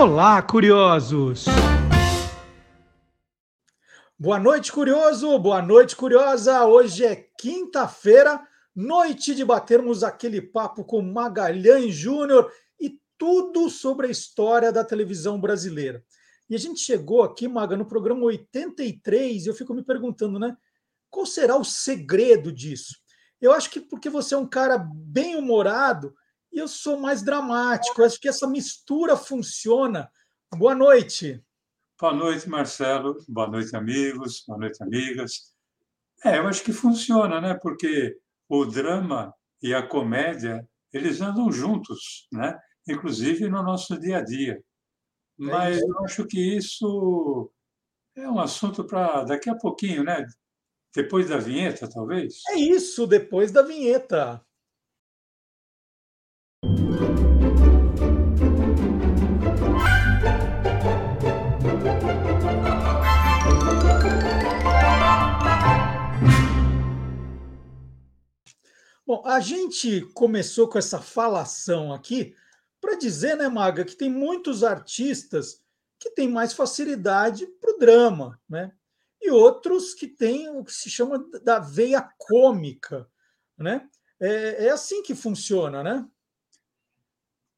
Olá, curiosos! Boa noite, curioso! Boa noite, curiosa! Hoje é quinta-feira, noite de batermos aquele papo com Magalhães Júnior e tudo sobre a história da televisão brasileira. E a gente chegou aqui, Maga, no programa 83, e eu fico me perguntando, né? Qual será o segredo disso? Eu acho que porque você é um cara bem humorado, e eu sou mais dramático. Eu acho que essa mistura funciona. Boa noite. Boa noite, Marcelo. Boa noite, amigos. Boa noite, amigas. É, eu acho que funciona, né? Porque o drama e a comédia, eles andam juntos, né? Inclusive no nosso dia a dia. É Mas é eu acho que isso é um assunto para daqui a pouquinho, né? Depois da vinheta, talvez? É isso, depois da vinheta. Bom, a gente começou com essa falação aqui para dizer, né, Maga, que tem muitos artistas que têm mais facilidade para o drama, né? E outros que têm o que se chama da veia cômica, né? É, é assim que funciona, né?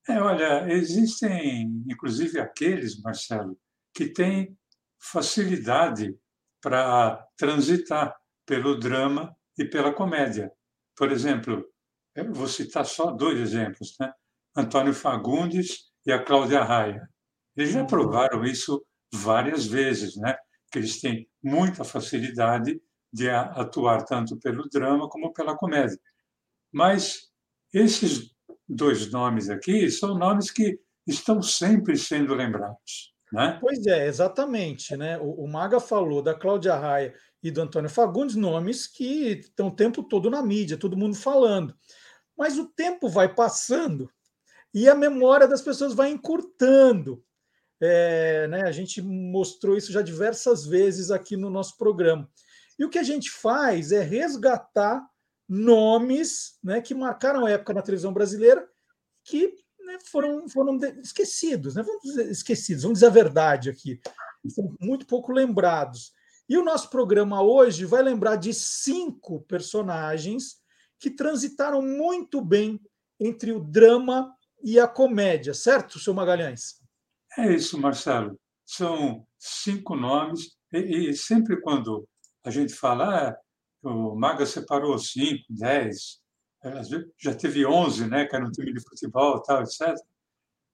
É, olha, existem, inclusive, aqueles, Marcelo, que têm facilidade para transitar pelo drama e pela comédia. Por exemplo, eu vou citar só dois exemplos, né? Antônio Fagundes e a Cláudia Raia. Eles já uhum. provaram isso várias vezes, né? Que eles têm muita facilidade de atuar tanto pelo drama como pela comédia. Mas esses dois nomes aqui são nomes que estão sempre sendo lembrados. Né? Pois é, exatamente. Né? O, o Maga falou da Cláudia Raia e do Antônio Fagundes, nomes que estão o tempo todo na mídia, todo mundo falando. Mas o tempo vai passando e a memória das pessoas vai encurtando. É, né, a gente mostrou isso já diversas vezes aqui no nosso programa. E o que a gente faz é resgatar nomes né, que marcaram a época na televisão brasileira que né, foram, foram esquecidos, né, vamos dizer, esquecidos, vamos dizer a verdade aqui, são muito pouco lembrados. E o nosso programa hoje vai lembrar de cinco personagens que transitaram muito bem entre o drama e a comédia, certo, seu Magalhães? É isso, Marcelo. São cinco nomes, e, e sempre quando a gente fala, ah, o Maga separou cinco, dez, já teve onze, né, que era um time de futebol, tal, etc.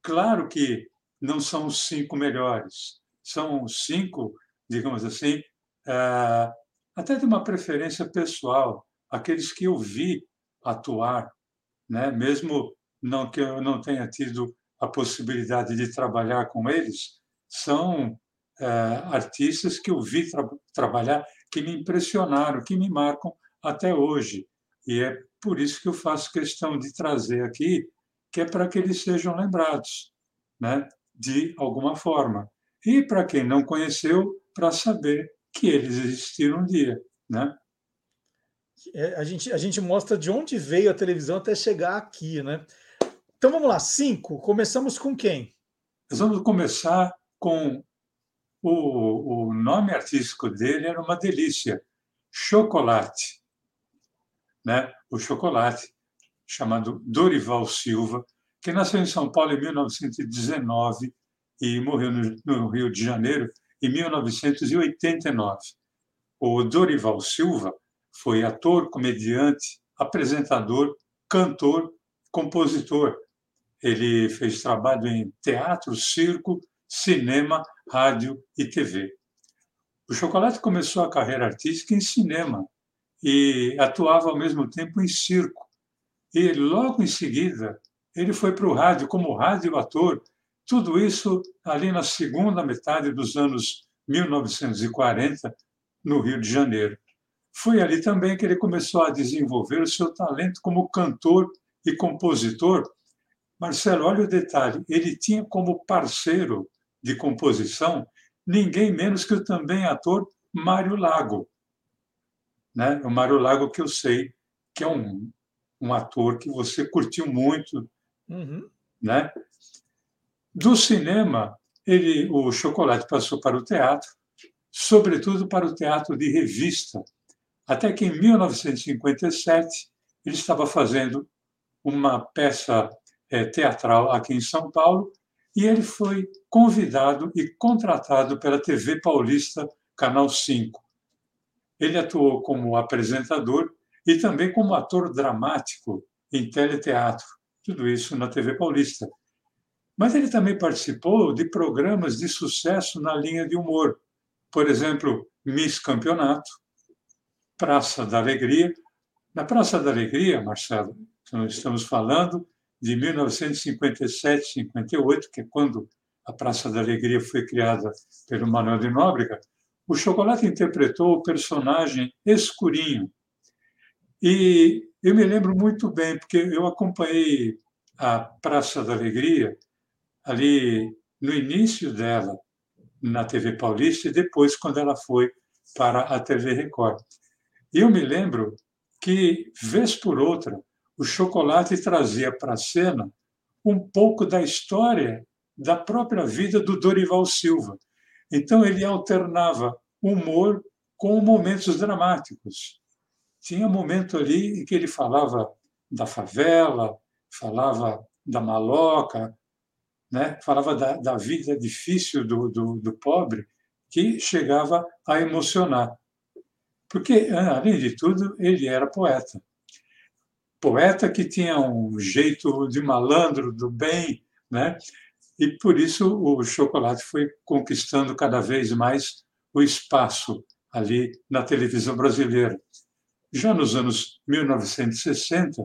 Claro que não são os cinco melhores, são cinco, digamos assim, é, até de uma preferência pessoal, aqueles que eu vi atuar, né? mesmo não que eu não tenha tido a possibilidade de trabalhar com eles, são é, artistas que eu vi tra trabalhar, que me impressionaram, que me marcam até hoje. E é por isso que eu faço questão de trazer aqui, que é para que eles sejam lembrados, né? de alguma forma. E para quem não conheceu, para saber que eles existiram um dia, né? É, a, gente, a gente mostra de onde veio a televisão até chegar aqui, né? Então vamos lá, cinco. Começamos com quem? Nós vamos começar com o, o nome artístico dele era uma delícia, Chocolate, né? O Chocolate, chamado Dorival Silva, que nasceu em São Paulo em 1919 e morreu no, no Rio de Janeiro em 1989. O Dorival Silva foi ator, comediante, apresentador, cantor, compositor. Ele fez trabalho em teatro, circo, cinema, rádio e TV. O Chocolate começou a carreira artística em cinema e atuava ao mesmo tempo em circo. E logo em seguida, ele foi para o rádio como rádio ator tudo isso ali na segunda metade dos anos 1940, no Rio de Janeiro. Foi ali também que ele começou a desenvolver o seu talento como cantor e compositor. Marcelo, olha o detalhe: ele tinha como parceiro de composição ninguém menos que o também ator Mário Lago. Né? O Mário Lago, que eu sei que é um, um ator que você curtiu muito. Uhum. Né? Do cinema, ele, o Chocolate passou para o teatro, sobretudo para o teatro de revista, até que em 1957 ele estava fazendo uma peça é, teatral aqui em São Paulo e ele foi convidado e contratado pela TV Paulista, Canal 5. Ele atuou como apresentador e também como ator dramático em teleteatro, tudo isso na TV Paulista. Mas ele também participou de programas de sucesso na linha de humor, por exemplo, Miss Campeonato, Praça da Alegria. Na Praça da Alegria, Marcelo, estamos falando de 1957, 58, que é quando a Praça da Alegria foi criada pelo Manuel de Nóbrega, o Chocolate interpretou o personagem Escurinho. E eu me lembro muito bem, porque eu acompanhei a Praça da Alegria ali no início dela na TV Paulista e depois quando ela foi para a TV Record. E eu me lembro que, vez por outra, o chocolate trazia para a cena um pouco da história da própria vida do Dorival Silva. Então, ele alternava humor com momentos dramáticos. Tinha um momento ali em que ele falava da favela, falava da maloca, né? falava da, da vida difícil do, do, do pobre, que chegava a emocionar. Porque, além de tudo, ele era poeta. Poeta que tinha um jeito de malandro, do bem, né? e por isso o chocolate foi conquistando cada vez mais o espaço ali na televisão brasileira. Já nos anos 1960,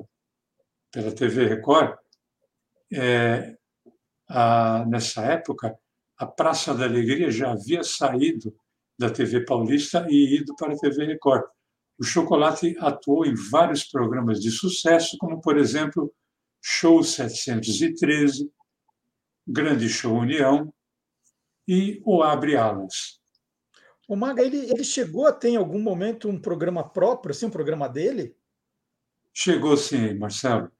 pela TV Record, é, a, nessa época, a Praça da Alegria já havia saído da TV Paulista e ido para a TV Record. O Chocolate atuou em vários programas de sucesso, como, por exemplo, Show 713, Grande Show União e O Abre Alas. O Maga, ele, ele chegou a ter em algum momento um programa próprio, assim, um programa dele? Chegou sim, Marcelo.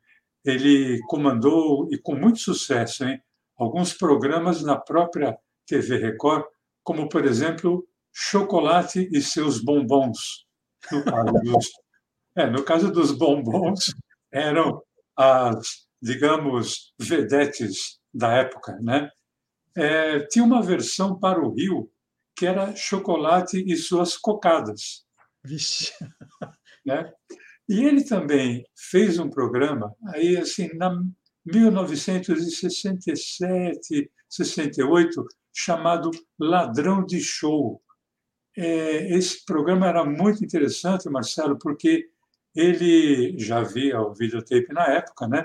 Ele comandou, e com muito sucesso, hein, alguns programas na própria TV Record, como, por exemplo, Chocolate e seus bombons. No caso dos, é, no caso dos bombons, eram as, digamos, vedetes da época. Né? É, tinha uma versão para o Rio que era Chocolate e suas cocadas. Vixe. Né? E ele também fez um programa, aí assim, na 1967, 68, chamado Ladrão de Show. É, esse programa era muito interessante, Marcelo, porque ele já havia o videotape na época, né?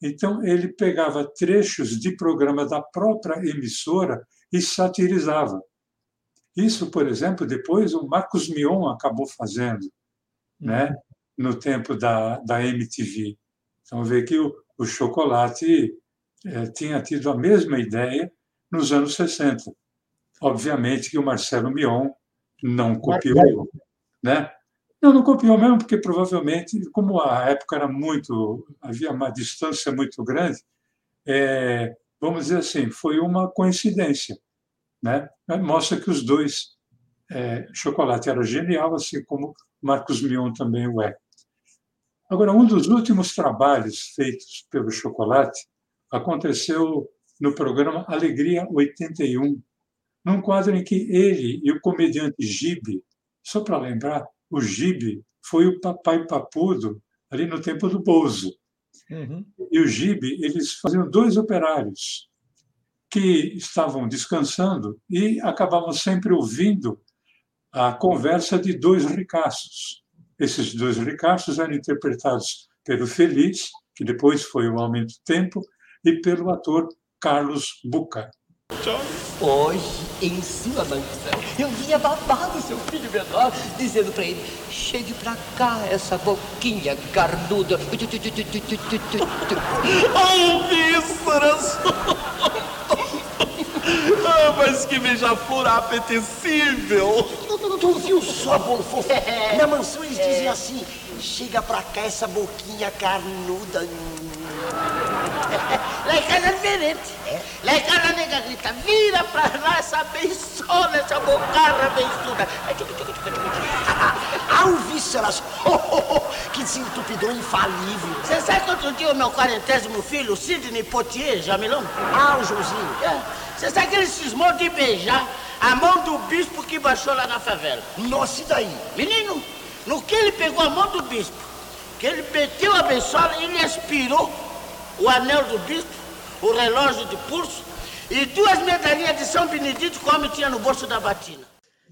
Então ele pegava trechos de programa da própria emissora e satirizava. Isso, por exemplo, depois o Marcos Mion acabou fazendo, né? Uhum no tempo da, da MTV. Então, vê que o, o chocolate é, tinha tido a mesma ideia nos anos 60. Obviamente que o Marcelo Mion não copiou, né? Não, não copiou mesmo, porque provavelmente, como a época era muito, havia uma distância muito grande, é, vamos dizer assim, foi uma coincidência, né? Mostra que os dois, é, Chocolate era genial, assim como Marcos Mion também o é. Agora, um dos últimos trabalhos feitos pelo Chocolate aconteceu no programa Alegria 81, num quadro em que ele e o comediante Gibe, só para lembrar, o Gibe foi o papai papudo ali no tempo do Bozo. Uhum. E o Gibe, eles faziam dois operários que estavam descansando e acabavam sempre ouvindo a conversa de dois ricaços. Esses dois ricaços eram interpretados pelo Feliz, que depois foi o Aumento do Tempo, e pelo ator Carlos Buca. Hoje, em sua mansão, eu via babado seu filho menor, dizendo para ele: chegue pra cá essa boquinha carnuda. Oh, vísceras! Ah, mas que beija-flor apetecível! Tu viu só, Bonfofo? Na mansão eles dizem assim: chega pra cá essa boquinha carnuda. Lá em casa diferente. É? Lá em casa a nega grita, vira pra lá essa bençona, essa bocarra bençuda. Alvíceras, que desentupidor infalível. Você sabe que outro dia o meu quarentésimo filho, Sidney Potier, Jamilão? Ah, o Joãozinho. É. Você sabe que ele cismou de beijar a mão do bispo que baixou lá na favela? Nossa, e daí? Menino, no que ele pegou a mão do bispo, que ele meteu a bençola e ele aspirou o anel do bispo, o relógio de pulso e duas medalhinhas de São Benedito que o homem tinha no bolso da batina.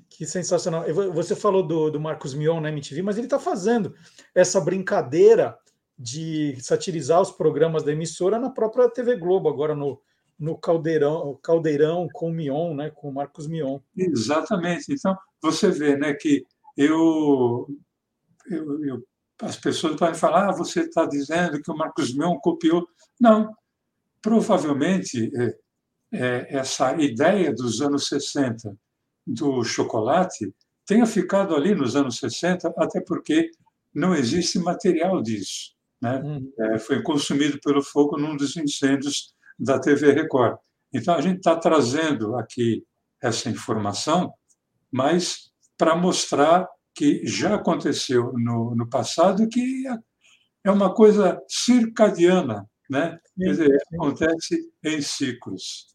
Que sensacional. Você falou do, do Marcos Mion na MTV, mas ele está fazendo essa brincadeira de satirizar os programas da emissora na própria TV Globo, agora no, no Caldeirão, Caldeirão com o Mion, né, com o Marcos Mion. Exatamente. Então, você vê né, que eu, eu, eu as pessoas podem falar, ah, você está dizendo que o Marcos Mion copiou. Não, provavelmente é, é, essa ideia dos anos 60 do chocolate tenha ficado ali nos anos 60, até porque não existe material disso. Né? Uhum. É, foi consumido pelo fogo num dos incêndios da TV Record. Então, a gente está trazendo aqui essa informação, mas para mostrar que já aconteceu no, no passado, que é uma coisa circadiana, né? Quer dizer, acontece em ciclos.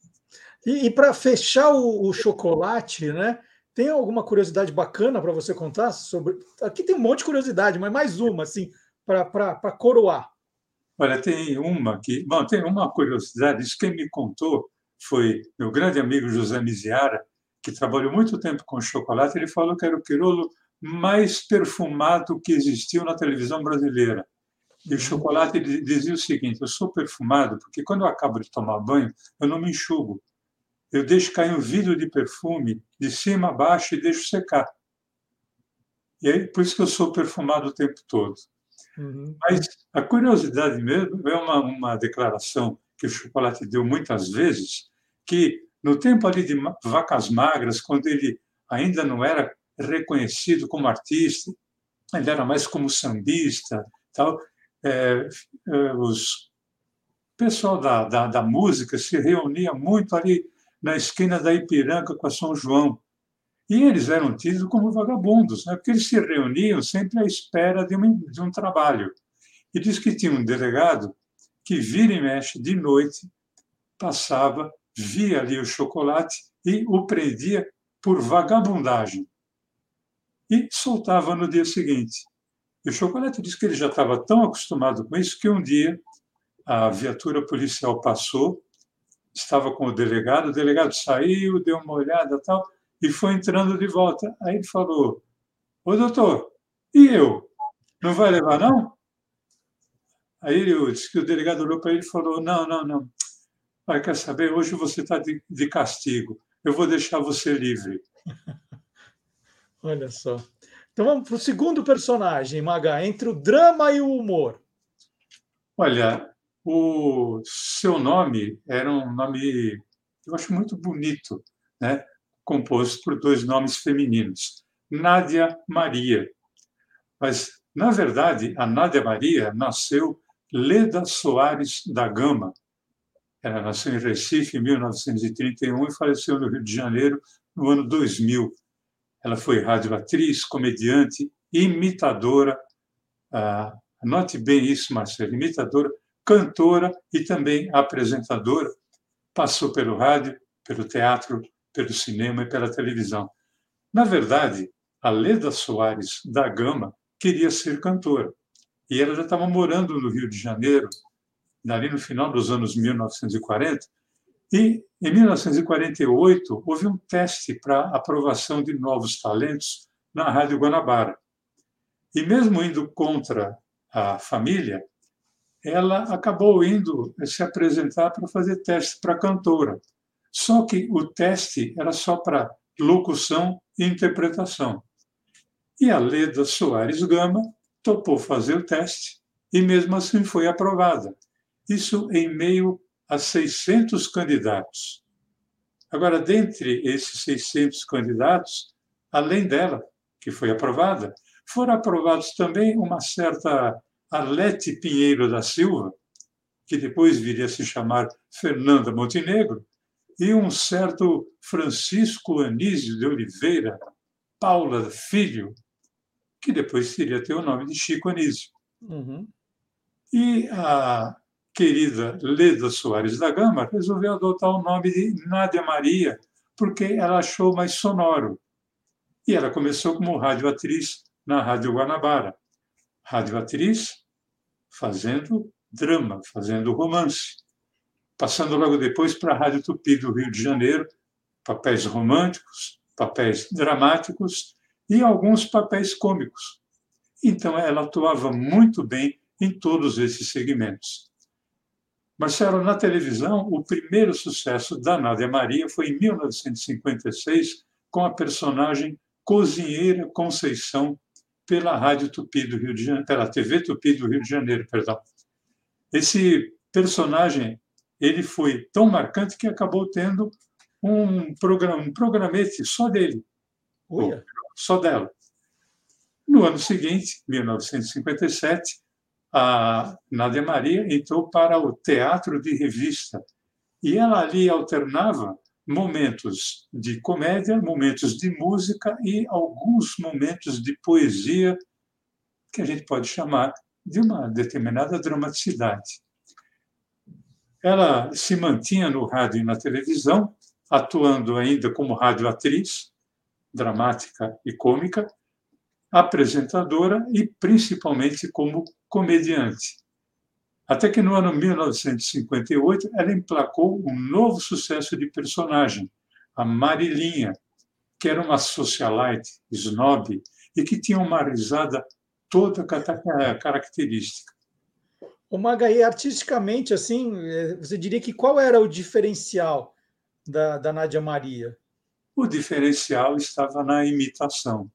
E, e para fechar o, o, chocolate, né? Tem alguma curiosidade bacana para você contar sobre? Aqui tem um monte de curiosidade, mas mais uma, assim, para coroar. Olha, tem uma que. Bom, tem uma curiosidade. Isso quem me contou foi meu grande amigo José Miziara, que trabalhou muito tempo com chocolate. Ele falou que era o quirolo mais perfumado que existiu na televisão brasileira. E o chocolate dizia o seguinte: eu sou perfumado porque quando eu acabo de tomar banho, eu não me enxugo. Eu deixo cair um vidro de perfume de cima a baixo e deixo secar. E aí, por isso que eu sou perfumado o tempo todo. Uhum. Mas a curiosidade mesmo é uma, uma declaração que o chocolate deu muitas vezes, que no tempo ali de vacas magras, quando ele ainda não era reconhecido como artista, ele era mais como sambista, tal. É, é, os pessoal da, da, da, música se reunia muito ali na esquina da Ipiranga com a São João. E eles eram tidos como vagabundos, né? porque eles se reuniam sempre à espera de um, de um trabalho. E diz que tinha um delegado que vira e mexe de noite, passava, via ali o chocolate e o prendia por vagabundagem e soltava no dia seguinte. E o Chocolate disse que ele já estava tão acostumado com isso que um dia a viatura policial passou, estava com o delegado, o delegado saiu, deu uma olhada tal, e foi entrando de volta. Aí ele falou: Ô doutor, e eu? Não vai levar, não? Aí ele disse que o delegado olhou para ele e falou: Não, não, não. Vai, quer saber? Hoje você está de, de castigo. Eu vou deixar você livre. Olha só. Então vamos para o segundo personagem, Maga, entre o drama e o humor. Olha, o seu nome era um nome, eu acho muito bonito, né? composto por dois nomes femininos, Nádia Maria. Mas, na verdade, a Nádia Maria nasceu Leda Soares da Gama. Ela nasceu em Recife em 1931 e faleceu no Rio de Janeiro no ano 2000. Ela foi radioatriz, comediante, imitadora, ah, anote bem isso, Marcelo, imitadora, cantora e também apresentadora. Passou pelo rádio, pelo teatro, pelo cinema e pela televisão. Na verdade, a Leda Soares da Gama queria ser cantora. E ela já estava morando no Rio de Janeiro, ali no final dos anos 1940, e, em 1948, houve um teste para aprovação de novos talentos na Rádio Guanabara. E, mesmo indo contra a família, ela acabou indo se apresentar para fazer teste para cantora. Só que o teste era só para locução e interpretação. E a Leda Soares Gama topou fazer o teste e, mesmo assim, foi aprovada. Isso em meio a 600 candidatos. Agora, dentre esses 600 candidatos, além dela, que foi aprovada, foram aprovados também uma certa Alete Pinheiro da Silva, que depois viria a se chamar Fernanda Montenegro, e um certo Francisco Anísio de Oliveira, Paula Filho, que depois iria ter o nome de Chico Anísio. Uhum. E a querida Leda Soares da Gama resolveu adotar o nome de Nádia Maria, porque ela achou mais sonoro. E ela começou como radioatriz na Rádio Guanabara. Radioatriz fazendo drama, fazendo romance. Passando logo depois para a Rádio Tupi do Rio de Janeiro, papéis românticos, papéis dramáticos e alguns papéis cômicos. Então, ela atuava muito bem em todos esses segmentos. Marcelo, na televisão, o primeiro sucesso da Nádia Maria foi em 1956, com a personagem Cozinheira Conceição, pela Rádio Tupi do Rio de Janeiro, pela TV Tupi do Rio de Janeiro, perdão. Esse personagem ele foi tão marcante que acabou tendo um programa, um programete só dele, Uia. só dela. No ano seguinte, 1957, a Nádia Maria entrou para o teatro de revista e ela ali alternava momentos de comédia, momentos de música e alguns momentos de poesia que a gente pode chamar de uma determinada dramaticidade. Ela se mantinha no rádio e na televisão, atuando ainda como radioatriz, dramática e cômica, apresentadora e principalmente como comediante. Até que no ano 1958 ela emplacou um novo sucesso de personagem, a Marilinha, que era uma socialite, snob, e que tinha uma risada toda característica. O Magaí, artisticamente, assim, eh, você diria que qual era o diferencial da, da Nádia Maria? O diferencial estava na imitação.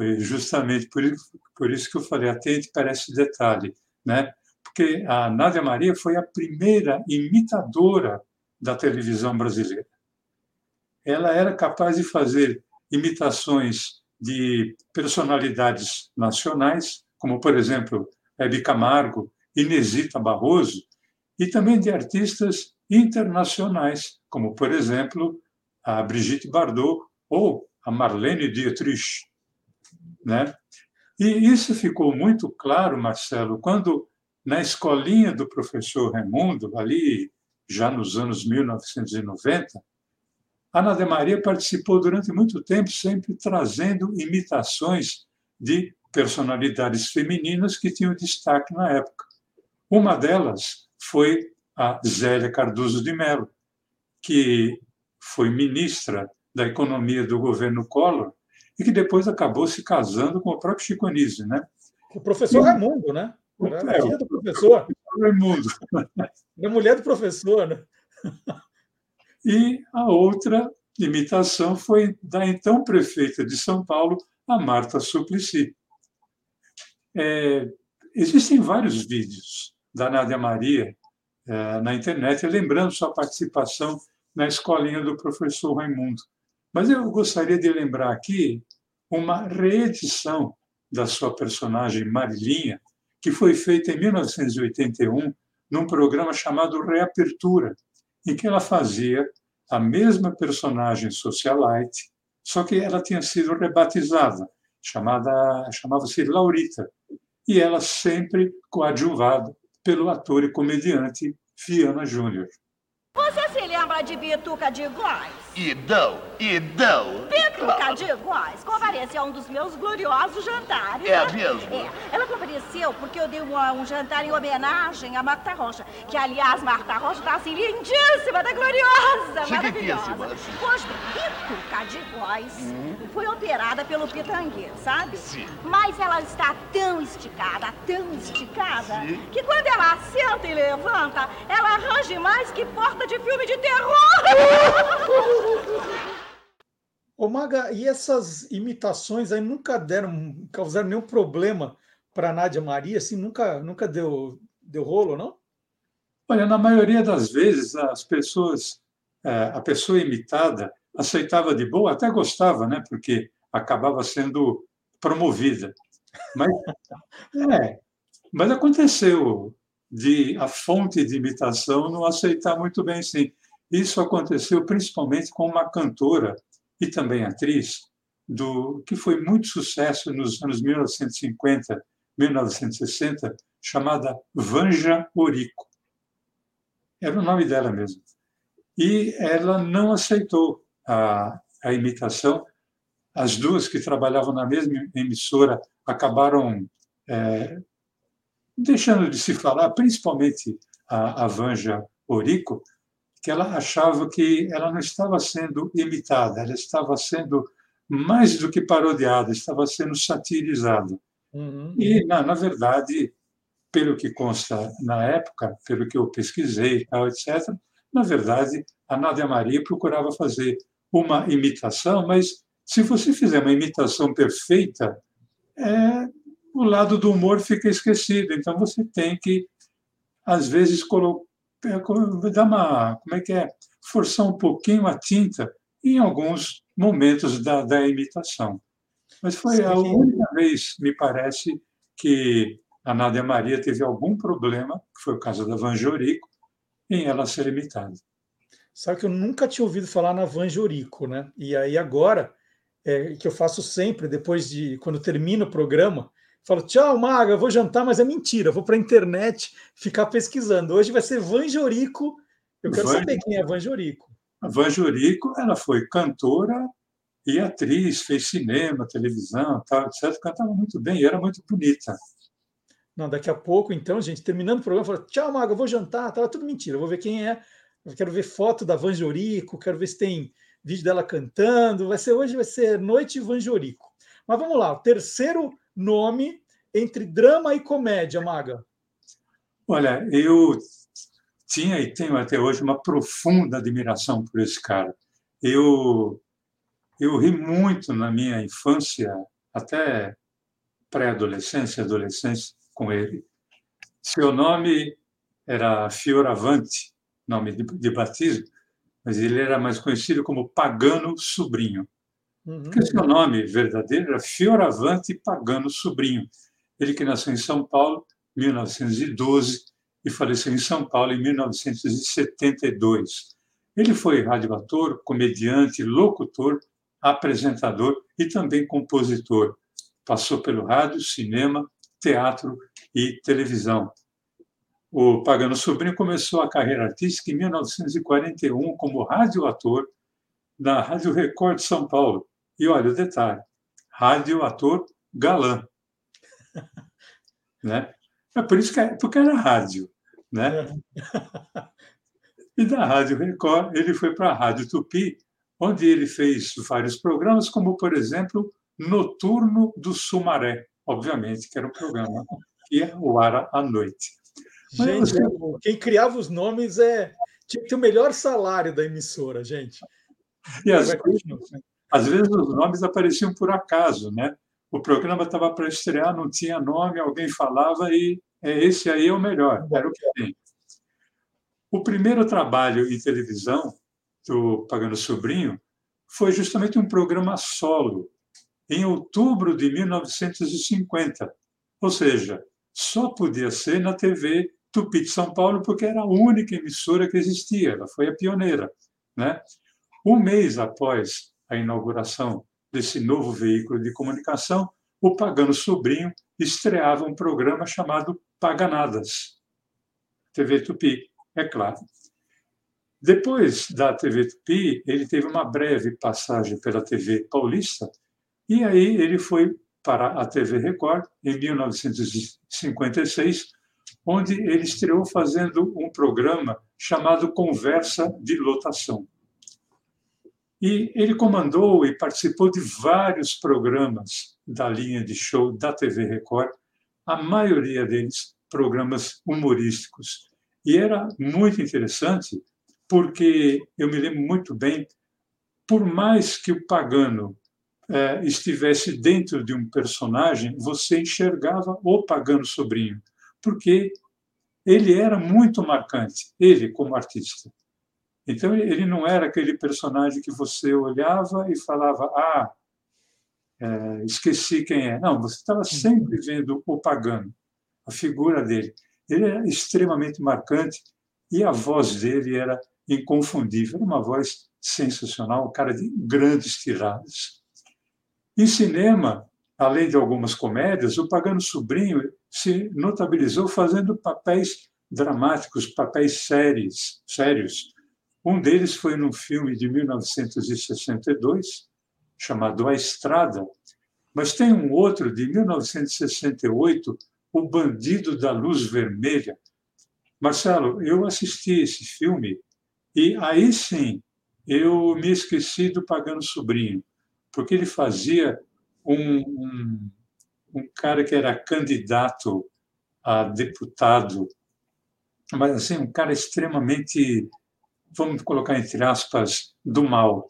Foi justamente por isso, por isso que eu falei, atente para esse detalhe, né? Porque a Nádia Maria foi a primeira imitadora da televisão brasileira. Ela era capaz de fazer imitações de personalidades nacionais, como, por exemplo, Hebe Camargo, Inesita Barroso, e também de artistas internacionais, como, por exemplo, a Brigitte Bardot ou a Marlene Dietrich. Né? E isso ficou muito claro, Marcelo, quando, na escolinha do professor Raimundo, ali já nos anos 1990, Ana de Maria participou durante muito tempo, sempre trazendo imitações de personalidades femininas que tinham destaque na época. Uma delas foi a Zélia Cardoso de Mello, que foi ministra da Economia do governo Collor e que depois acabou se casando com o próprio Chico Anísio, né? O professor Raimundo, né? Era a filha do professor. Raimundo. Da mulher do professor, né? E a outra imitação foi da então prefeita de São Paulo, a Marta Suplicy. É, existem vários vídeos da Nádia Maria é, na internet, lembrando sua participação na escolinha do professor Raimundo. Mas eu gostaria de lembrar aqui uma reedição da sua personagem Marilinha, que foi feita em 1981 num programa chamado Reapertura, em que ela fazia a mesma personagem socialite, só que ela tinha sido rebatizada, chamada chamava-se Laurita, e ela sempre coadjuvada pelo ator e comediante Fiana Júnior. Você se lembra de Bituca de Góis? E não, e não. Bituca de compareceu a um dos meus gloriosos jantares. É mesmo? É. Ela compareceu porque eu dei uma, um jantar em homenagem a Marta Rocha. Que, aliás, Marta Rocha tá assim lindíssima, tá gloriosa, maravilhosa. sim. Pois bem, de Góis foi operada pelo pitangueiro, sabe? Sim. Mas ela está tão esticada, tão esticada, Sim. que quando ela senta e levanta, ela arranja mais que porta de filme de terror. Ô Maga, e essas imitações aí nunca deram, causaram nenhum problema para Nádia Maria, assim, nunca, nunca deu, deu rolo, não? Olha, na maioria das vezes as pessoas, eh, a pessoa imitada aceitava de boa, até gostava, né? Porque acabava sendo promovida. Mas, é, mas aconteceu de a fonte de imitação não aceitar muito bem, sim. Isso aconteceu principalmente com uma cantora e também atriz do que foi muito sucesso nos anos 1950, 1960, chamada Vanja Orico. Era o nome dela mesmo. E ela não aceitou a, a imitação. As duas que trabalhavam na mesma emissora acabaram é, deixando de se falar, principalmente a, a Vanja Orico, que ela achava que ela não estava sendo imitada, ela estava sendo mais do que parodiada, estava sendo satirizada. Uhum. E, na, na, verdade, pelo que consta na época, pelo que eu pesquisei, tal, etc., na verdade, a Nádia Maria procurava fazer uma imitação, mas se você fizer uma imitação perfeita, é, o lado do humor fica esquecido. Então, você tem que, às vezes, colocar, dar uma. Como é que é? Forçar um pouquinho a tinta em alguns momentos da, da imitação. Mas foi Sim. a única vez, me parece, que a Nádia Maria teve algum problema, que foi o caso da Vanjorico, em ela ser imitada. Sabe que eu nunca tinha ouvido falar na Vanjorico, né? E aí agora, é, que eu faço sempre, depois de, quando termina o programa, falo, tchau, Maga, eu vou jantar, mas é mentira, eu vou para a internet ficar pesquisando. Hoje vai ser Vanjorico, eu quero Van... saber quem é Vanjorico. A Vanjorico, ela foi cantora e atriz, fez cinema, televisão, tal, etc. Cantava muito bem e era muito bonita. Não, daqui a pouco, então, gente, terminando o programa, falou: tchau, Maga, eu vou jantar. Tava tudo mentira, eu vou ver quem é. Eu quero ver foto da Vanjorico, quero ver se tem vídeo dela cantando. Vai ser hoje, vai ser Noite Vanjorico. Mas vamos lá, o terceiro nome entre drama e comédia, Maga. Olha, eu tinha e tenho até hoje uma profunda admiração por esse cara. Eu eu ri muito na minha infância, até pré-adolescência, adolescência com ele. Seu nome era Fioravante, nome de, de batismo, mas ele era mais conhecido como Pagano Sobrinho. Uhum. Porque seu nome verdadeiro era Fioravante Pagano Sobrinho. Ele que nasceu em São Paulo, 1912, e faleceu em São Paulo em 1972. Ele foi radioator, comediante, locutor, apresentador e também compositor. Passou pelo rádio, cinema, teatro e televisão. O Pagano Sobrinho começou a carreira artística em 1941 como radioator na Rádio Record de São Paulo. E olha o detalhe: radioator galã. né? É por isso que é, porque era rádio, né? É. E da Rádio Record ele foi para a Rádio Tupi, onde ele fez vários programas, como por exemplo Noturno do Sumaré, obviamente que era um programa que ia ao ar à noite. Gente, Mas, quem criava os nomes é tinha que ter o melhor salário da emissora, gente. E às, vezes, às vezes os nomes apareciam por acaso, né? O programa estava para estrear, não tinha nome, alguém falava e é, esse aí é o melhor, era o que tem. O primeiro trabalho em televisão do Pagano Sobrinho foi justamente um programa solo, em outubro de 1950. Ou seja, só podia ser na TV Tupi de São Paulo, porque era a única emissora que existia, ela foi a pioneira. Né? Um mês após a inauguração desse novo veículo de comunicação, o Pagano Sobrinho estreava um programa chamado Paganadas. TV Tupi, é claro. Depois da TV Tupi, ele teve uma breve passagem pela TV Paulista e aí ele foi para a TV Record em 1956, onde ele estreou fazendo um programa chamado Conversa de Lotação. E ele comandou e participou de vários programas da linha de show da TV Record, a maioria deles programas humorísticos. E era muito interessante, porque eu me lembro muito bem, por mais que o pagano é, estivesse dentro de um personagem, você enxergava o pagano sobrinho, porque ele era muito marcante, ele como artista. Então ele não era aquele personagem que você olhava e falava, ah, é, esqueci quem é. Não, você estava sempre vendo o pagano, a figura dele. Ele era extremamente marcante e a voz dele era inconfundível. Era uma voz sensacional, um cara de grandes tiradas. Em cinema, além de algumas comédias, o Pagano Sobrinho se notabilizou fazendo papéis dramáticos, papéis sérios, sérios. Um deles foi num filme de 1962, chamado A Estrada, mas tem um outro de 1968, O Bandido da Luz Vermelha. Marcelo, eu assisti esse filme e aí sim eu me esqueci do Pagano Sobrinho, porque ele fazia um, um, um cara que era candidato a deputado, mas assim, um cara extremamente, vamos colocar entre aspas, do mal.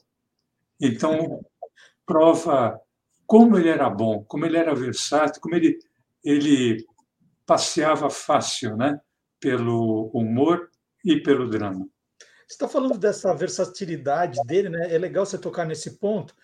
Então, prova como ele era bom, como ele era versátil, como ele, ele passeava fácil né? pelo humor e pelo drama. Você está falando dessa versatilidade dele, né? É legal você tocar nesse ponto.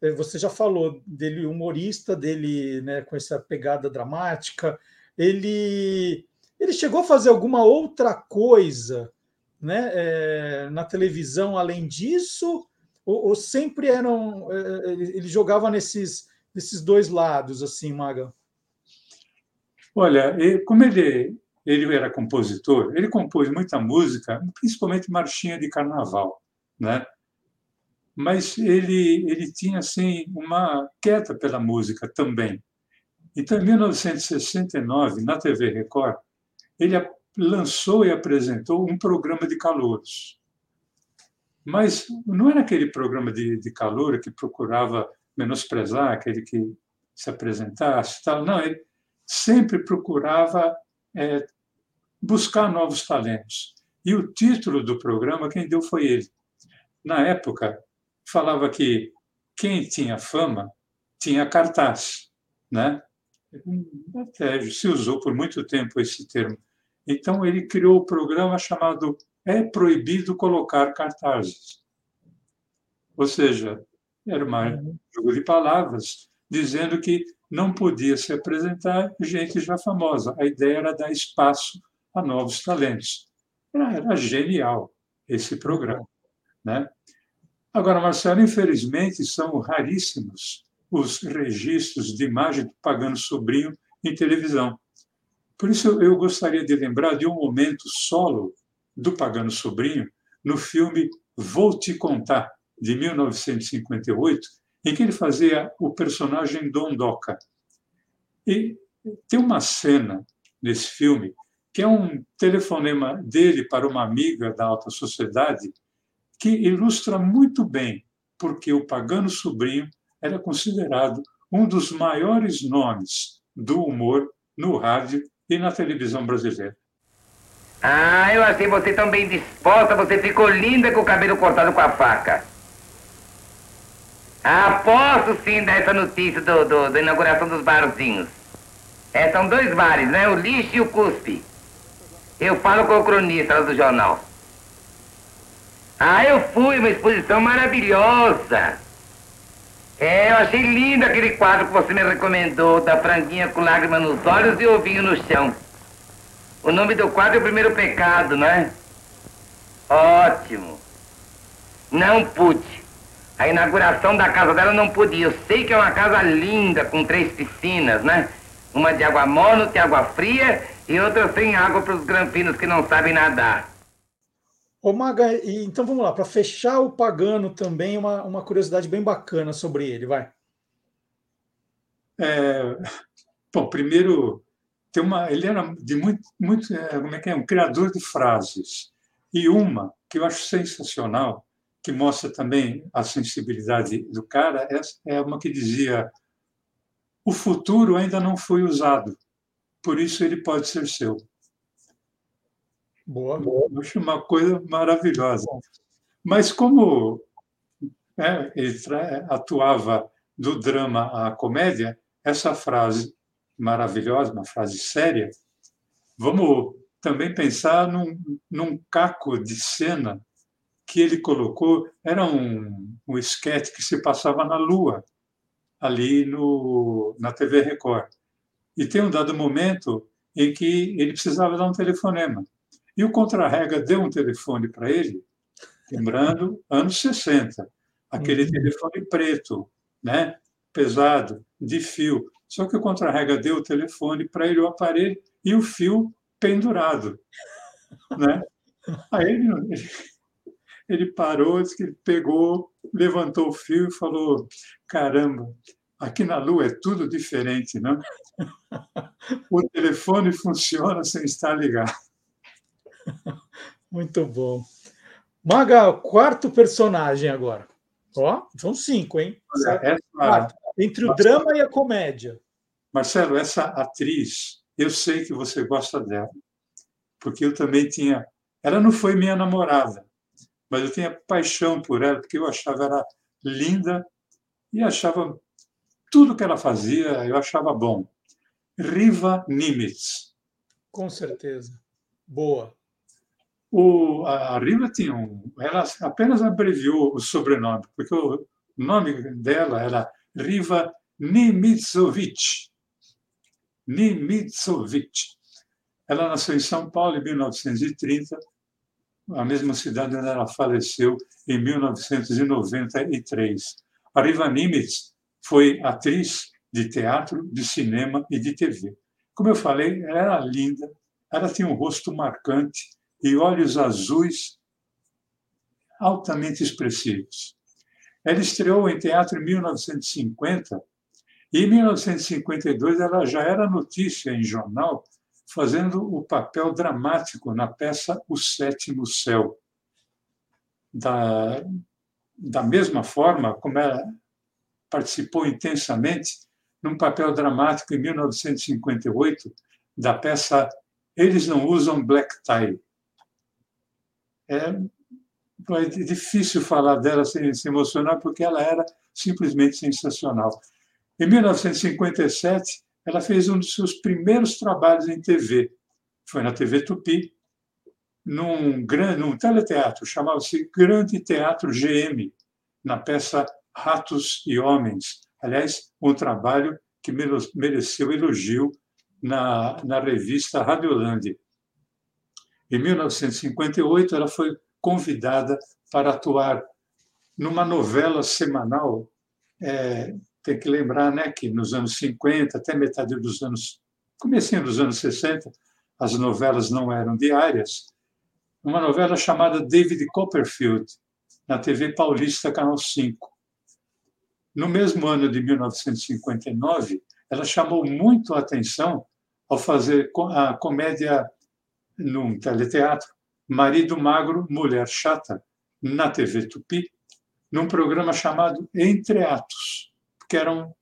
É, você já falou dele humorista, dele né, com essa pegada dramática. Ele, ele chegou a fazer alguma outra coisa né, é, na televisão além disso? Ou, ou sempre eram. É, ele jogava nesses, nesses dois lados, assim, Maga? Olha, como ele ele era compositor, ele compôs muita música, principalmente marchinha de carnaval, né? Mas ele ele tinha assim uma queda pela música também. Então, em 1969, na TV Record, ele lançou e apresentou um programa de calouros. Mas não era aquele programa de, de calor que procurava menosprezar aquele que se apresentasse, tal. Não, ele sempre procurava é, buscar novos talentos. E o título do programa, quem deu foi ele. Na época, falava que quem tinha fama tinha cartaz, né? Até se usou por muito tempo esse termo. Então ele criou o um programa chamado É Proibido Colocar Cartazes. Ou seja, era um jogo de palavras dizendo que não podia se apresentar gente já famosa. A ideia era dar espaço a novos talentos. Era, era genial esse programa. Né? Agora, Marcelo, infelizmente, são raríssimos os registros de imagem do Pagano Sobrinho em televisão. Por isso, eu gostaria de lembrar de um momento solo do Pagano Sobrinho no filme Vou Te Contar, de 1958, em que ele fazia o personagem Dondoca. E tem uma cena nesse filme que é um telefonema dele para uma amiga da alta sociedade que ilustra muito bem porque o Pagano Sobrinho era considerado um dos maiores nomes do humor no rádio e na televisão brasileira. Ah, eu achei você tão bem disposta, você ficou linda com o cabelo cortado com a faca. Posso sim dar essa notícia do, do, da inauguração dos barzinhos. É, são dois bares, né? O lixo e o cuspe. Eu falo com o cronista do jornal. Ah, eu fui, uma exposição maravilhosa. É, eu achei lindo aquele quadro que você me recomendou, da franguinha com lágrimas nos olhos e ovinho no chão. O nome do quadro é O Primeiro Pecado, não é? Ótimo. Não pude. A inauguração da casa dela não pude. Eu sei que é uma casa linda, com três piscinas, né? Uma de água morna, de água fria e outra sem água para os granfinos que não sabem nadar. Ô Maga, então vamos lá, para fechar o Pagano também, uma, uma curiosidade bem bacana sobre ele, vai. É, bom, primeiro, tem uma, ele era de muito, muito é, como é que é, um criador de frases. E uma que eu acho sensacional, que mostra também a sensibilidade do cara, é, é uma que dizia: o futuro ainda não foi usado, por isso ele pode ser seu. Boa. Eu acho uma coisa maravilhosa. Mas como é, ele atuava do drama à comédia, essa frase maravilhosa, uma frase séria, vamos também pensar num, num caco de cena que ele colocou, era um, um esquete que se passava na Lua, ali no, na TV Record. E tem um dado momento em que ele precisava dar um telefonema. E o Contra-Rega deu um telefone para ele, lembrando, anos 60, aquele uhum. telefone preto, né? pesado, de fio. Só que o Contra-Rega deu o telefone para ele, o aparelho, e o fio pendurado. Né? Aí ele, ele parou, disse que ele pegou, levantou o fio e falou: Caramba, aqui na Lua é tudo diferente, não? O telefone funciona sem estar ligado. Muito bom. Maga, quarto personagem agora. Ó, são cinco, hein? Olha, essa... Entre o Marcelo, drama e a comédia. Marcelo, essa atriz, eu sei que você gosta dela, porque eu também tinha. Ela não foi minha namorada, mas eu tinha paixão por ela, porque eu achava ela linda e achava tudo que ela fazia, eu achava bom. Riva Nimitz. Com certeza. Boa. O, a Riva tinha um. Ela apenas abreviou o sobrenome, porque o nome dela era Riva Nimitzovic. Nimitzovic. Ela nasceu em São Paulo em 1930, a mesma cidade onde ela faleceu em 1993. A Riva Nimitz foi atriz de teatro, de cinema e de TV. Como eu falei, ela era linda, ela tinha um rosto marcante e olhos azuis altamente expressivos. Ela estreou em teatro em 1950 e em 1952 ela já era notícia em jornal, fazendo o papel dramático na peça O Sétimo Céu. Da, da mesma forma como ela participou intensamente num papel dramático em 1958 da peça Eles Não Usam Black Tie, é, é difícil falar dela sem se emocionar, porque ela era simplesmente sensacional. Em 1957, ela fez um dos seus primeiros trabalhos em TV. Foi na TV Tupi, num, grande, num teleteatro, chamava-se Grande Teatro GM, na peça Ratos e Homens. Aliás, um trabalho que mereceu elogio na, na revista Radiolândia. Em 1958, ela foi convidada para atuar numa novela semanal. É, tem que lembrar né, que nos anos 50, até metade dos anos, comecinho dos anos 60, as novelas não eram diárias. Uma novela chamada David Copperfield, na TV Paulista, Canal 5. No mesmo ano de 1959, ela chamou muito a atenção ao fazer a comédia num teleteatro, Marido Magro, Mulher Chata, na TV Tupi, num programa chamado Entre Atos, que eram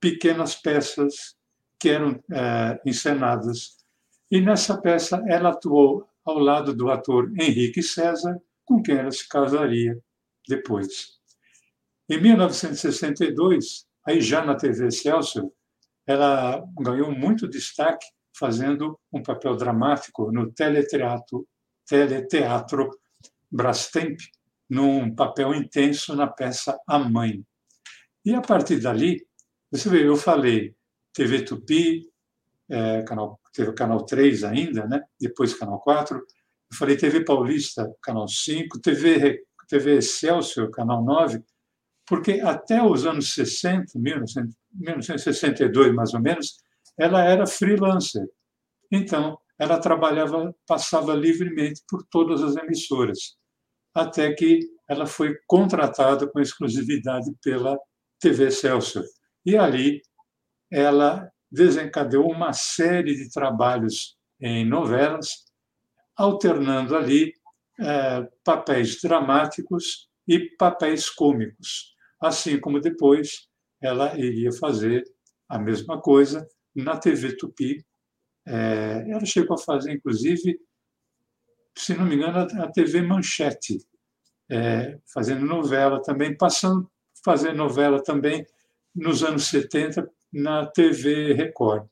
pequenas peças que eram é, encenadas. E nessa peça ela atuou ao lado do ator Henrique César, com quem ela se casaria depois. Em 1962, aí já na TV Excelsior, ela ganhou muito destaque fazendo um papel dramático no teleteatro, teleteatro Brastemp, num papel intenso na peça A Mãe. E a partir dali, você vê, eu falei TV Tupi, é, canal, teve canal 3 ainda, né? depois canal 4, eu falei TV Paulista, canal 5, TV, TV Excelsior, canal 9, porque até os anos 60, 1962 mais ou menos, ela era freelancer. Então, ela trabalhava, passava livremente por todas as emissoras, até que ela foi contratada com exclusividade pela TV Celso. E ali ela desencadeou uma série de trabalhos em novelas, alternando ali é, papéis dramáticos e papéis cômicos, assim como depois ela iria fazer a mesma coisa na TV Tupi. É, ela chegou a fazer, inclusive, se não me engano, a TV Manchete, é, fazendo novela também, passando a fazer novela também nos anos 70 na TV Record.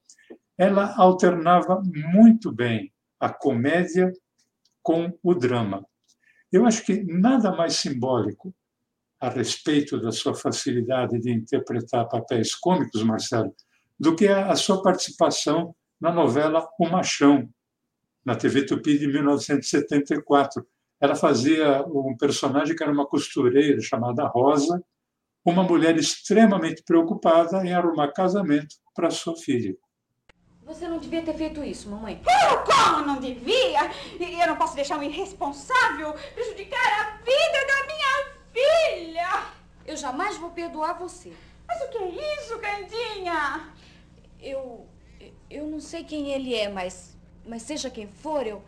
Ela alternava muito bem a comédia com o drama. Eu acho que nada mais simbólico a respeito da sua facilidade de interpretar papéis cômicos, Marcelo, do que a, sua participação na novela O Machão, na TV Tupi de 1974. Ela fazia um personagem que era uma costureira chamada Rosa, uma mulher extremamente preocupada em arrumar casamento para sua filha. Você não devia ter feito isso, mamãe. Eu como não devia? E eu não posso deixar um irresponsável prejudicar a vida da minha filha. Eu jamais vou perdoar você. Mas o que é isso, Candinha? Sei quem ele é, mas. Mas seja quem for, eu.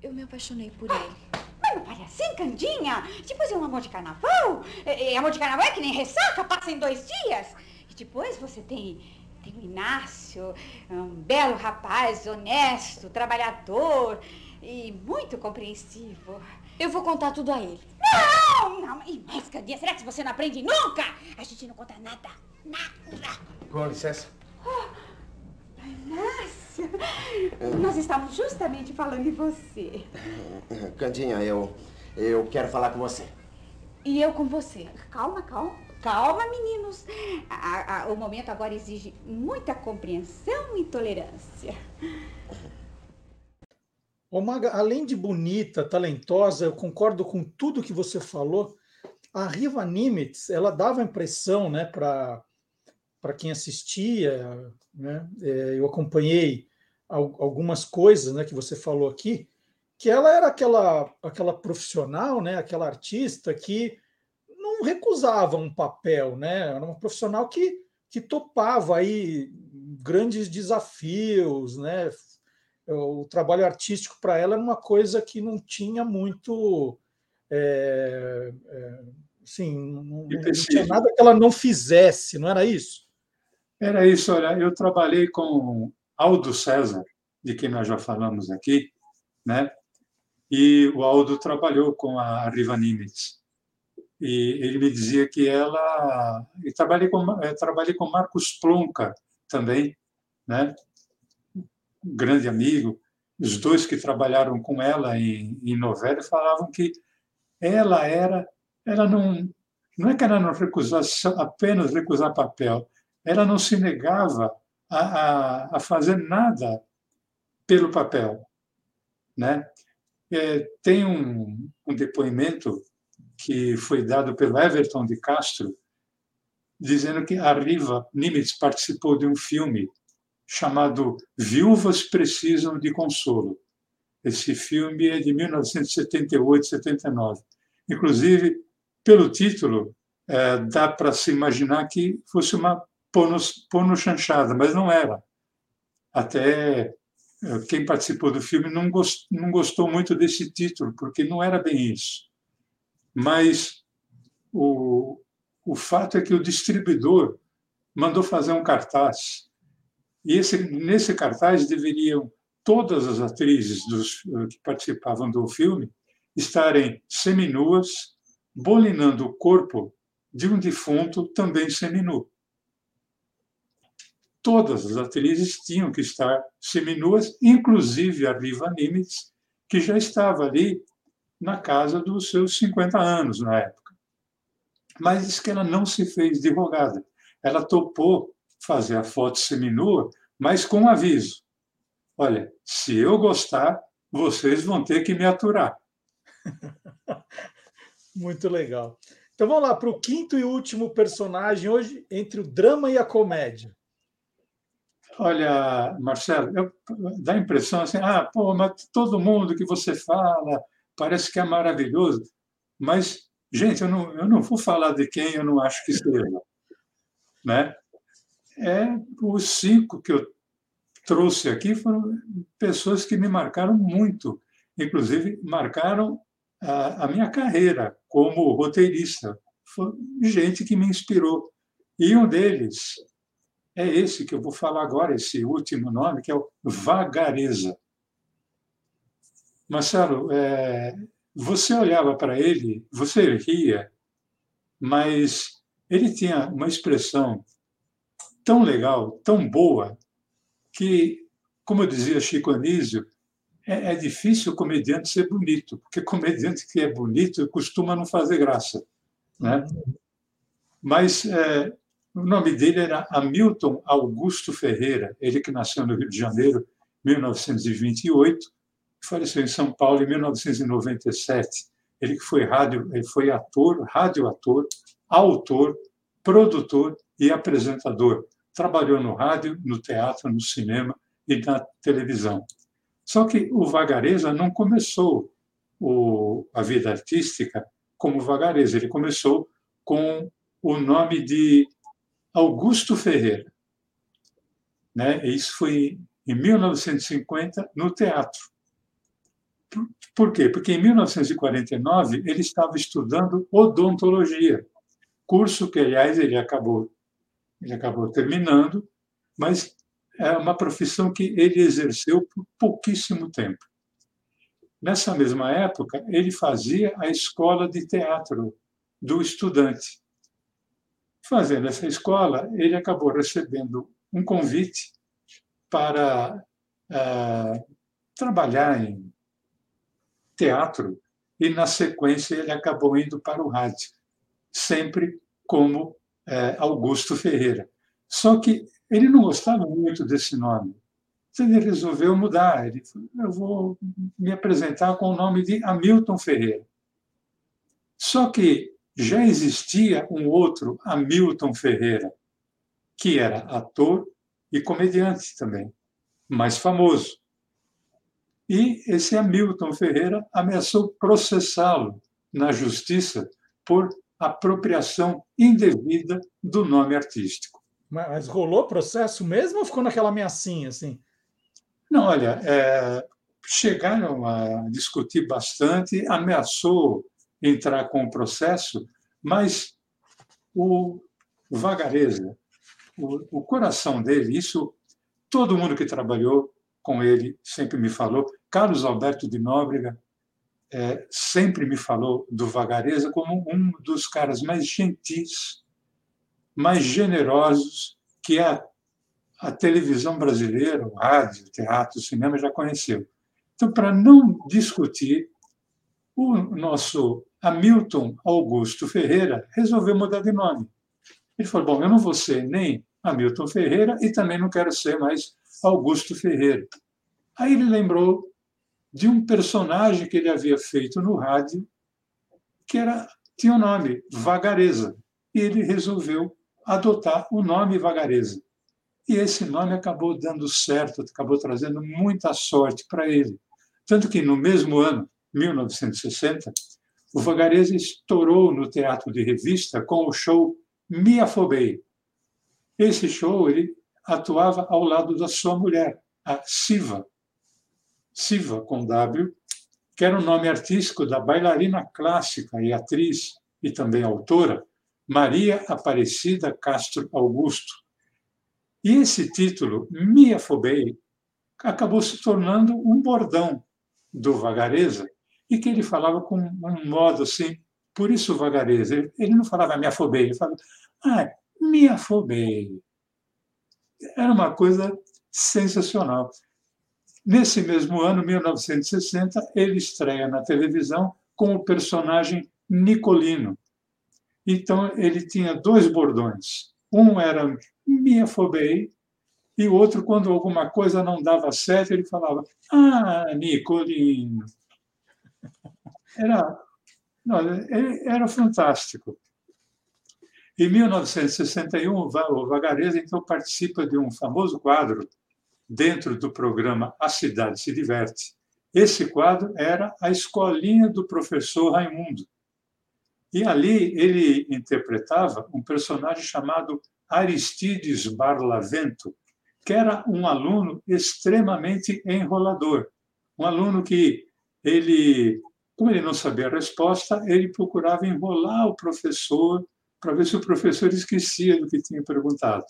Eu me apaixonei por ele. Mas não pare assim, Candinha. Depois é um amor de carnaval. É, é amor de carnaval é que nem ressaca, passa em dois dias. E depois você tem. Tem o Inácio, um belo rapaz, honesto, trabalhador e muito compreensivo. Eu vou contar tudo a ele. Não, não. E mais, Candinha, será que você não aprende nunca? A gente não conta nada. Nada. Com licença. Inácio, nós estávamos justamente falando de você. Candinha, eu. Eu quero falar com você. E eu com você. Calma, calma. Calma, meninos. A- a- o momento agora exige muita compreensão e tolerância. Ô Maga, além de bonita, talentosa, eu concordo com tudo que você falou. A Riva Nimitz, ela dava a impressão, né, para para quem assistia, né, é, eu acompanhei al- algumas coisas, né, que você falou aqui, que ela era aquela aquela profissional, né, aquela artista que não recusava um papel, né? Era uma profissional que que topava aí grandes desafios, né? o trabalho artístico para ela era uma coisa que não tinha muito. É, é, assim, não- não tinha nada que ela não fizesse, não era isso? Era isso, olha, eu trabalhei com Aldo César, de quem nós já falamos aqui, né? E o Aldo trabalhou com a Riva Nimitz. E ele me dizia que ela. E trabalhei com, eh, trabalhei com Marcos Plonka também, né? Um grande amigo. Os dois que trabalharam com ela em, em novela falavam que ela era. Ela não. Não é que ela não recusasse apenas recusar papel, ela não se negava a, a, a fazer nada pelo papel. Né? É, tem um, um depoimento que foi dado pelo Everton de Castro, dizendo que a Riva Nimitz participou de um filme chamado Viúvas Precisam de Consolo. Esse filme é de 1978, 79. Inclusive, pelo título, eh, dá para se imaginar que fosse uma porno chanchada, mas não era. Até eh, quem participou do filme não, não gostou muito desse título, porque não era bem isso. Mas o, o fato é que o distribuidor mandou fazer um cartaz. E esse, nesse cartaz deveriam todas as atrizes dos, eh, que participavam do filme estarem seminuas, bolinando o corpo de um defunto também seminu. Todas as atrizes tinham que estar seminuas, inclusive a Riva Nimitz, que já estava ali na casa dos seus 50 anos na época. Mas diz que ela não se fez advogada. Ela topou fazer a foto seminua, mas com um aviso. Olha, se eu gostar, vocês vão ter que me aturar. Muito legal. Então vamos lá para o quinto e último personagem hoje, entre o drama e a comédia. Olha, Marcelo, eu, dá a impressão assim, ah, pô, mas todo mundo que você fala parece que é maravilhoso, mas, gente, eu não, eu não vou falar de quem eu não acho que seja. Né? É, os cinco que eu trouxe aqui foram pessoas que me marcaram muito, inclusive marcaram a, a minha carreira como roteirista. Foi gente que me inspirou. E um deles é esse que eu vou falar agora, esse último nome, que é o Vagareza. Marcelo, é, você olhava para ele, você ria, mas ele tinha uma expressão tão legal, tão boa, que, como dizia Chico Anísio, é, é difícil o comediante ser bonito, porque comediante que é bonito costuma não fazer graça. Né? Mas é, O nome dele era Hamilton Augusto Ferreira, ele que nasceu no Rio de Janeiro em 1928, faleceu em São Paulo em 1997. Ele que foi rádio, ele foi ator, radioator, autor, produtor e apresentador. Trabalhou no rádio, no teatro, no cinema e na televisão. Só que o Vagareza não começou o, a vida artística como Vagareza, ele começou com o nome de Augusto Ferreira. Né? Isso foi em 1950 no teatro. Por quê? Porque em 1949 ele estava estudando odontologia, curso que, aliás, ele acabou, ele acabou terminando, mas é uma profissão que ele exerceu por pouquíssimo tempo. Nessa mesma época, ele fazia a escola de teatro do estudante. Fazendo essa escola, ele acabou recebendo um convite para uh, trabalhar em teatro e, na sequência, ele acabou indo para o rádio, sempre como é, Augusto Ferreira. Só que ele não gostava muito desse nome. Então, ele resolveu mudar. Ele falou, eu vou me apresentar com o nome de Hamilton Ferreira. Só que já existia um outro Hamilton Ferreira, que era ator e comediante também, mais famoso. E esse Hamilton Ferreira ameaçou processá-lo na justiça por apropriação indevida do nome artístico. Mas rolou processo mesmo ou ficou naquela ameaçinha assim? Não, olha, é, chegaram a discutir bastante, ameaçou entrar com o processo, mas o, Vagareza, o, o coração dele, isso todo mundo que trabalhou com ele sempre me falou. Carlos Alberto de Nóbrega é, sempre me falou do Vagareza como um dos caras mais gentis, mais generosos que a, a televisão brasileira, o rádio, o teatro, o cinema já conheceu. Então, para não discutir, o nosso Hamilton Augusto Ferreira resolveu mudar de nome. Ele falou: Bom, eu não vou ser nem Hamilton Ferreira e também não quero ser mais Augusto Ferreira. Aí ele lembrou de um personagem que ele havia feito no rádio, que era tinha o um nome Vagareza, e ele resolveu adotar o nome Vagareza. E esse nome acabou dando certo, acabou trazendo muita sorte para ele. Tanto que no mesmo ano, 1960, o Vagareza estourou no teatro de revista com o show Me Afobei. Esse show ele atuava ao lado da sua mulher, a Siva. Siva, com W, que era o nome artístico da bailarina clássica e atriz e também autora Maria Aparecida Castro Augusto. E esse título, Me Afobei, acabou se tornando um bordão do Vagareza e que ele falava com um modo assim, por isso Vagareza. Ele não falava me afobei, ele falava, ah, me afobei era uma coisa sensacional. Nesse mesmo ano, 1960, ele estreia na televisão com o personagem Nicolino. Então, ele tinha dois bordões. Um era me afobei, e o outro, quando alguma coisa não dava certo, ele falava: Ah, Nicolino. Era, não, era fantástico. Em 1961, o Vagareza então participa de um famoso quadro dentro do programa A Cidade se Diverte. Esse quadro era a escolinha do professor Raimundo. E ali ele interpretava um personagem chamado Aristides Barlavento, que era um aluno extremamente enrolador, um aluno que ele, como ele não sabia a resposta, ele procurava enrolar o professor para ver se o professor esquecia do que tinha perguntado.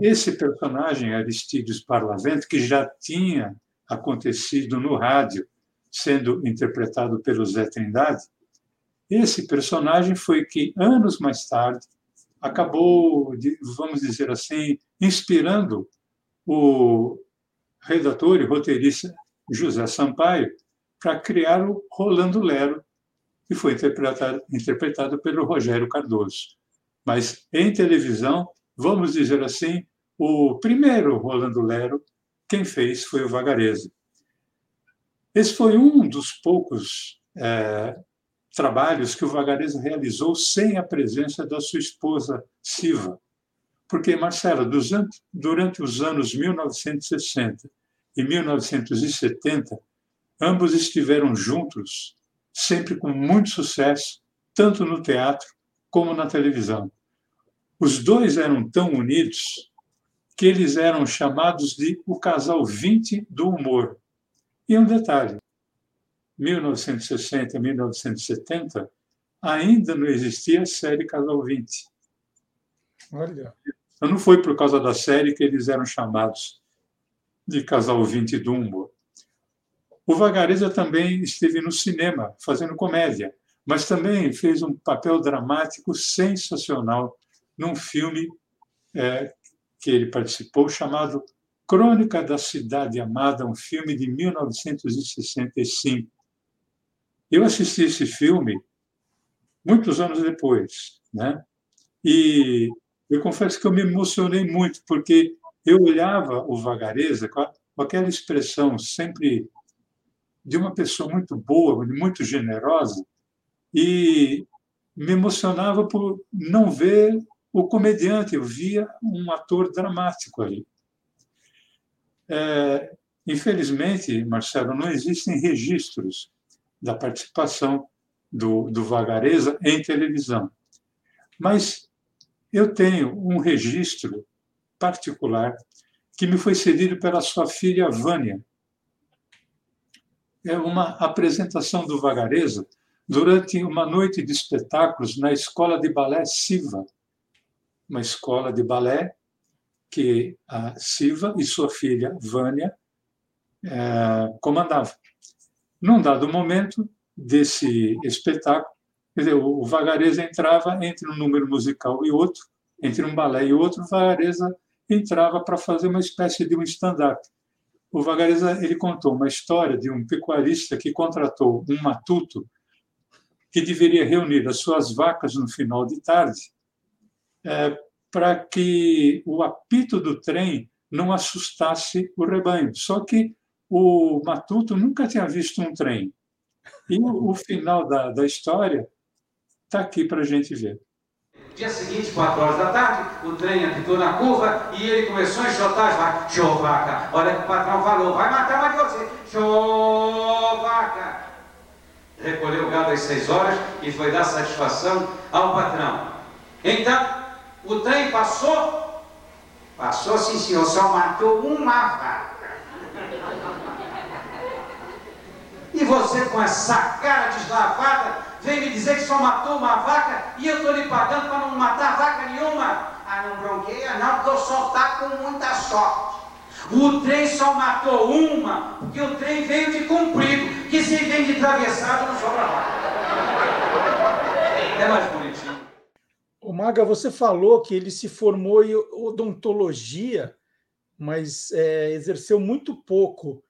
Esse personagem, Aristides Parlavento, que já tinha acontecido no rádio, sendo interpretado pelo Zé Trindade, esse personagem foi que, anos mais tarde, acabou, vamos dizer assim, inspirando o redator e roteirista José Sampaio para criar o Rolando Lero, que foi interpretado, interpretado pelo Rogério Cardoso. Mas em televisão, vamos dizer assim, o primeiro Rolando Lero, quem fez foi o Vagareza. Esse foi um dos poucos é, trabalhos que o Vagareza realizou sem a presença da sua esposa Siva. Porque, Marcelo, durante os anos 1960 e 1970, ambos estiveram juntos, sempre com muito sucesso, tanto no teatro como na televisão. Os dois eram tão unidos que eles eram chamados de o casal 20 do humor. E um detalhe: 1960 e 1970 ainda não existia a série Casal 20. Olha. Então não foi por causa da série que eles eram chamados de Casal 20 do humor. O Vagareza também esteve no cinema fazendo comédia, mas também fez um papel dramático sensacional num filme é, que ele participou chamado Crônica da Cidade Amada, um filme de 1965. Eu assisti esse filme muitos anos depois, né? E eu confesso que eu me emocionei muito porque eu olhava o Vagareza com aquela expressão sempre de uma pessoa muito boa, muito generosa, e me emocionava por não ver o comediante, eu via um ator dramático ali. É, infelizmente, Marcelo, não existem registros da participação do, do Vagareza em televisão. Mas eu tenho um registro particular que me foi cedido pela sua filha Vânia. É uma apresentação do Vagareza durante uma noite de espetáculos na Escola de Balé Siva, uma escola de balé que a Siva e sua filha Vânia é, comandavam. Num dado momento desse espetáculo, dizer, o Vagareza entrava entre um número musical e outro, entre um balé e outro, o Vagareza entrava para fazer uma espécie de um stand-up. O Vagareza ele contou uma história de um pecuarista que contratou um matuto que deveria reunir as suas vacas no final de tarde é, para que o apito do trem não assustasse o rebanho. Só que o Matuto nunca tinha visto um trem. E o, final da, da história está aqui para a gente ver. Dia seguinte, 4 horas da tarde, o trem apitou na curva e ele começou a enxotar as vacas. Show, vaca! Olha que o patrão falou, vai matar de você. Show, vaca! Recolheu o gado às 6 horas e foi dar satisfação ao patrão. Então, o trem passou? Passou sim, senhor, só matou uma vaca. E você com essa cara deslavada vem me dizer que só matou uma vaca e eu estou lhe pagando para não matar vaca nenhuma. Ah, não bronqueia não, porque o senhor está com muita sorte. O trem só matou uma, porque o trem veio de comprido, que se vem de atravessado não sobra vaca. É mais bonitinho. O Maga, você falou que ele se formou em odontologia, mas é, exerceu muito pouco.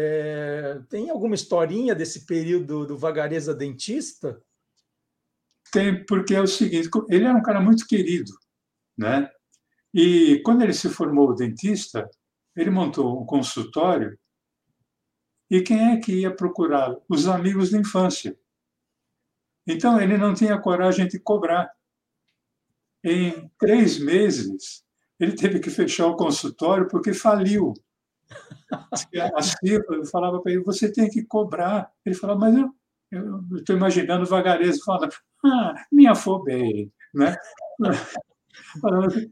É, tem alguma historinha desse período do Vagareza dentista? Tem, porque é o seguinte: ele era um cara muito querido, né? E quando ele se formou dentista, ele montou um consultório. E quem é que ia procurar? Os amigos da infância. Então ele não tinha coragem de cobrar. Em três meses, ele teve que fechar o consultório porque faliu. A Silva falava para ele: você tem que cobrar. Ele falava, mas eu estou imaginando o Vagareza falando: ah, me afobei. Né?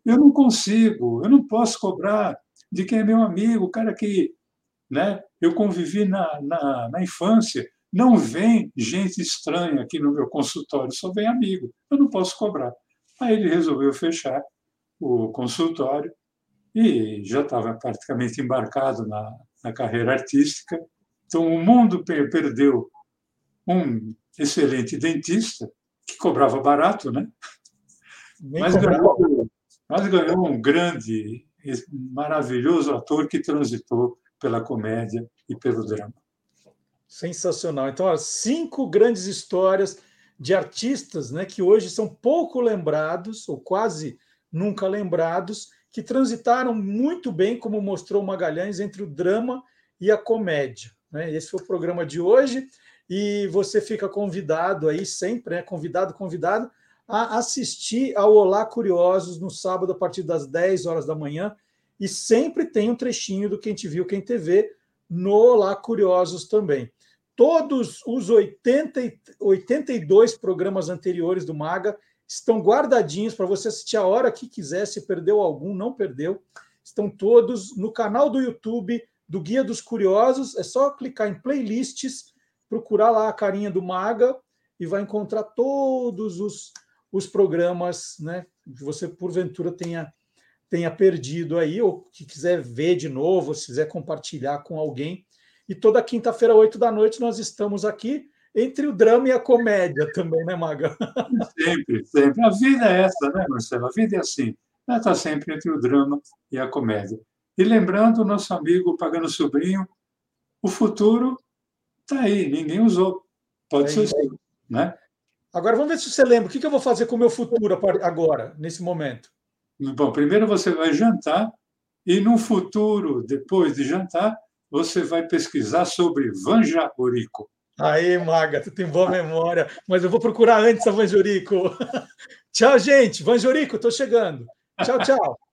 Eu não consigo, eu não posso cobrar de quem é meu amigo, o cara que né, eu convivi na, na, na infância. Não vem gente estranha aqui no meu consultório, só vem amigo. Eu não posso cobrar. Aí ele resolveu fechar o consultório e já estava praticamente embarcado na, na carreira artística. Então, o mundo perdeu um excelente dentista, que cobrava barato, né? Mas ganhou, mas ganhou um grande, maravilhoso ator que transitou pela comédia e pelo drama. Sensacional. Então, ó, cinco grandes histórias de artistas né, que hoje são pouco lembrados, ou quase nunca lembrados, que transitaram muito bem, como mostrou Magalhães, entre o drama e a comédia. Né? Esse foi o programa de hoje, e você fica convidado aí sempre, né, convidado, convidado, a assistir ao Olá Curiosos no sábado, a partir das 10 horas da manhã, e sempre tem um trechinho do Quem Te Viu, Quem TV no Olá Curiosos também. Todos os 80, 82 programas anteriores do Maga estão guardadinhos para você assistir a hora que quiser. Se perdeu algum, não perdeu. Estão todos no canal do YouTube do Guia dos Curiosos. É só clicar em playlists, procurar lá a carinha do Maga e vai encontrar todos os, os programas né, que você, porventura, tenha tenha perdido aí, ou que quiser ver de novo, se quiser compartilhar com alguém. E toda quinta-feira, oito da noite, nós estamos aqui entre o drama e a comédia também, né, Maga? Sempre, sempre. A vida é essa, né, Marcelo? A vida é assim. Ela está sempre entre o drama e a comédia. E lembrando o nosso amigo Pagano Sobrinho, o futuro está aí, ninguém usou. Pode é ser isso, né? Agora vamos ver se você lembra. O que eu vou fazer com o meu futuro agora, nesse momento? Bom, primeiro você vai jantar e no futuro, depois de jantar, você vai pesquisar sobre Vanjorico. Aí, Maga, tu tem boa memória, mas eu vou procurar antes a Vanjorico. tchau, gente. Vanjorico, estou chegando. Tchau, tchau.